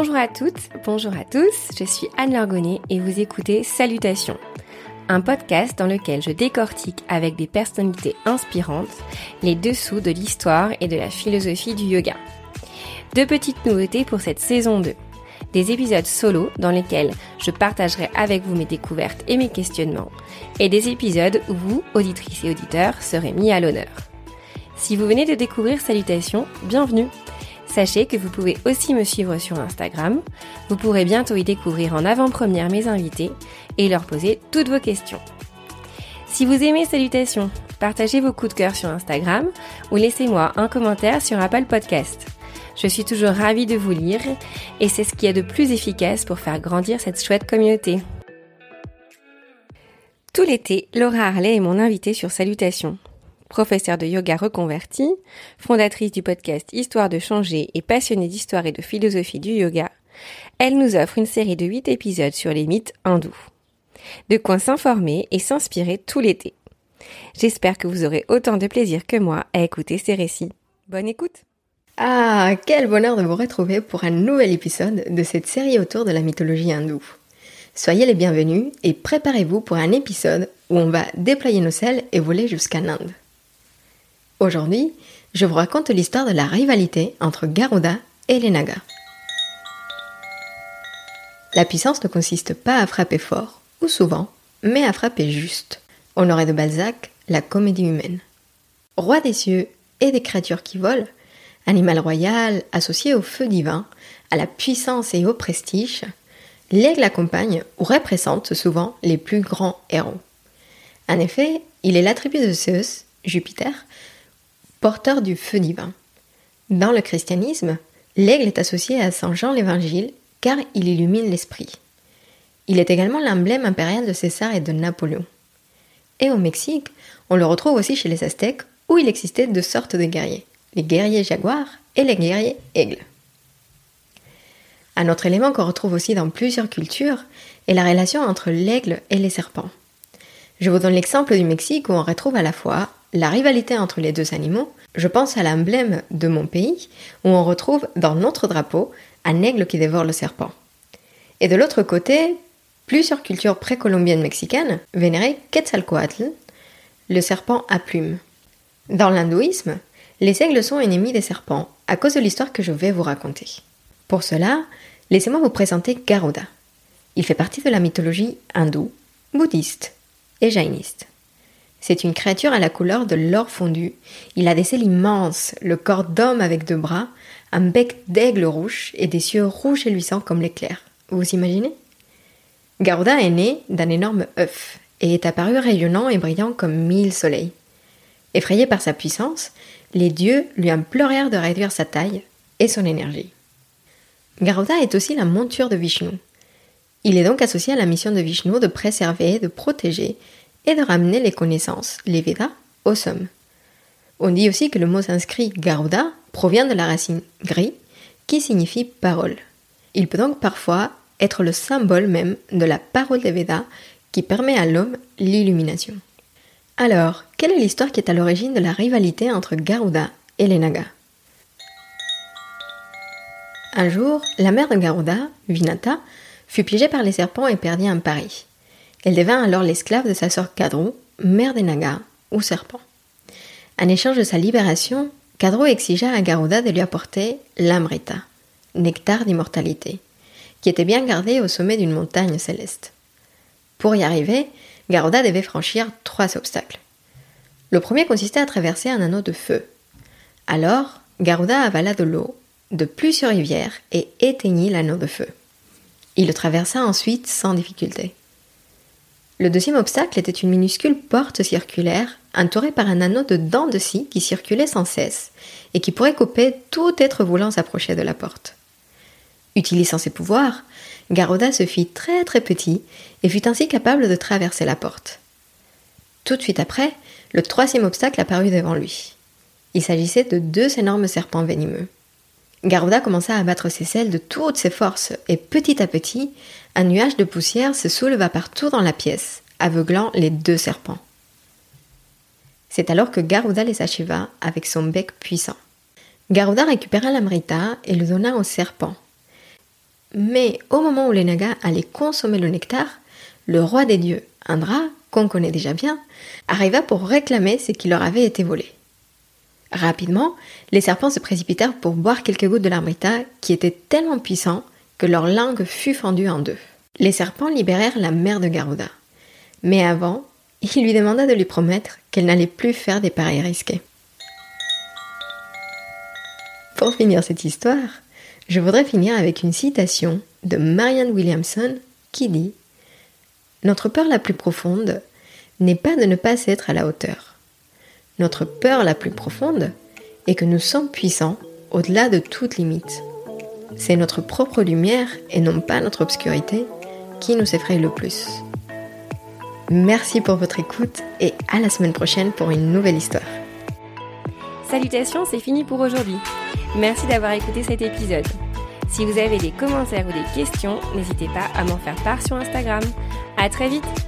Bonjour à toutes, bonjour à tous, je suis Anne Largonnet et vous écoutez Salutations, un podcast dans lequel je décortique avec des personnalités inspirantes les dessous de l'histoire et de la philosophie du yoga. Deux petites nouveautés pour cette saison 2. Des épisodes solo dans lesquels je partagerai avec vous mes découvertes et mes questionnements, et des épisodes où vous, auditrices et auditeurs, serez mis à l'honneur. Si vous venez de découvrir Salutations, bienvenue Sachez que vous pouvez aussi me suivre sur Instagram. Vous pourrez bientôt y découvrir en avant-première mes invités et leur poser toutes vos questions. Si vous aimez Salutations, partagez vos coups de cœur sur Instagram ou laissez-moi un commentaire sur Apple Podcast. Je suis toujours ravie de vous lire et c'est ce qui est de plus efficace pour faire grandir cette chouette communauté. Tout l'été, Laura Harley est mon invitée sur Salutations professeure de yoga reconvertie, fondatrice du podcast Histoire de changer et passionnée d'histoire et de philosophie du yoga, elle nous offre une série de 8 épisodes sur les mythes hindous. De quoi s'informer et s'inspirer tout l'été. J'espère que vous aurez autant de plaisir que moi à écouter ces récits. Bonne écoute Ah, quel bonheur de vous retrouver pour un nouvel épisode de cette série autour de la mythologie hindoue. Soyez les bienvenus et préparez-vous pour un épisode où on va déployer nos selles et voler jusqu'à Inde. Aujourd'hui, je vous raconte l'histoire de la rivalité entre Garuda et les Nagas. La puissance ne consiste pas à frapper fort, ou souvent, mais à frapper juste. On aurait de Balzac la comédie humaine. Roi des cieux et des créatures qui volent, animal royal associé au feu divin, à la puissance et au prestige, l'aigle accompagne ou représente souvent les plus grands héros. En effet, il est l'attribut de Zeus, Jupiter, porteur du feu divin. Dans le christianisme, l'aigle est associé à Saint Jean l'Évangile car il illumine l'esprit. Il est également l'emblème impérial de César et de Napoléon. Et au Mexique, on le retrouve aussi chez les Aztèques où il existait deux sortes de guerriers, les guerriers jaguars et les guerriers aigles. Un autre élément qu'on retrouve aussi dans plusieurs cultures est la relation entre l'aigle et les serpents. Je vous donne l'exemple du Mexique où on retrouve à la fois la rivalité entre les deux animaux, je pense à l'emblème de mon pays, où on retrouve dans notre drapeau un aigle qui dévore le serpent. Et de l'autre côté, plusieurs cultures précolombiennes mexicaines vénéraient Quetzalcoatl, le serpent à plumes. Dans l'hindouisme, les aigles sont ennemis des serpents à cause de l'histoire que je vais vous raconter. Pour cela, laissez-moi vous présenter Garuda. Il fait partie de la mythologie hindoue, bouddhiste et jainiste. C'est une créature à la couleur de l'or fondu. Il a des ailes immenses, le corps d'homme avec deux bras, un bec d'aigle rouge et des yeux rouges et luisants comme l'éclair. Vous imaginez? Garuda est né d'un énorme œuf et est apparu rayonnant et brillant comme mille soleils. Effrayé par sa puissance, les dieux lui implorèrent de réduire sa taille et son énergie. Garuda est aussi la monture de Vishnu. Il est donc associé à la mission de Vishnu de préserver, de protéger et de ramener les connaissances, les Védas, au somme. On dit aussi que le mot sanskrit Garuda provient de la racine gri, qui signifie parole. Il peut donc parfois être le symbole même de la parole des Védas qui permet à l'homme l'illumination. Alors, quelle est l'histoire qui est à l'origine de la rivalité entre Garuda et les Nagas? Un jour, la mère de Garuda, Vinata, fut piégée par les serpents et perdit un pari. Elle devint alors l'esclave de sa sœur Kadru, mère des Nagas, ou serpent. En échange de sa libération, Kadru exigea à Garuda de lui apporter l'amrita, nectar d'immortalité, qui était bien gardé au sommet d'une montagne céleste. Pour y arriver, Garuda devait franchir trois obstacles. Le premier consistait à traverser un anneau de feu. Alors, Garuda avala de l'eau de plusieurs rivières et éteignit l'anneau de feu. Il le traversa ensuite sans difficulté. Le deuxième obstacle était une minuscule porte circulaire entourée par un anneau de dents de scie qui circulait sans cesse et qui pourrait couper tout être voulant s'approcher de la porte. Utilisant ses pouvoirs, Garuda se fit très très petit et fut ainsi capable de traverser la porte. Tout de suite après, le troisième obstacle apparut devant lui. Il s'agissait de deux énormes serpents venimeux. Garuda commença à battre ses ailes de toutes ses forces, et petit à petit, un nuage de poussière se souleva partout dans la pièce, aveuglant les deux serpents. C'est alors que Garuda les acheva avec son bec puissant. Garuda récupéra l'amrita et le donna au serpent. Mais au moment où les Nagas allaient consommer le nectar, le roi des dieux, Indra, qu'on connaît déjà bien, arriva pour réclamer ce qui leur avait été volé. Rapidement, les serpents se précipitèrent pour boire quelques gouttes de l'amrita qui était tellement puissant que leur langue fut fendue en deux. Les serpents libérèrent la mère de Garuda. Mais avant, il lui demanda de lui promettre qu'elle n'allait plus faire des pareils risqués. Pour finir cette histoire, je voudrais finir avec une citation de Marianne Williamson qui dit Notre peur la plus profonde n'est pas de ne pas être à la hauteur. Notre peur la plus profonde est que nous sommes puissants au-delà de toute limite. C'est notre propre lumière et non pas notre obscurité qui nous effraie le plus. Merci pour votre écoute et à la semaine prochaine pour une nouvelle histoire. Salutations, c'est fini pour aujourd'hui. Merci d'avoir écouté cet épisode. Si vous avez des commentaires ou des questions, n'hésitez pas à m'en faire part sur Instagram. À très vite!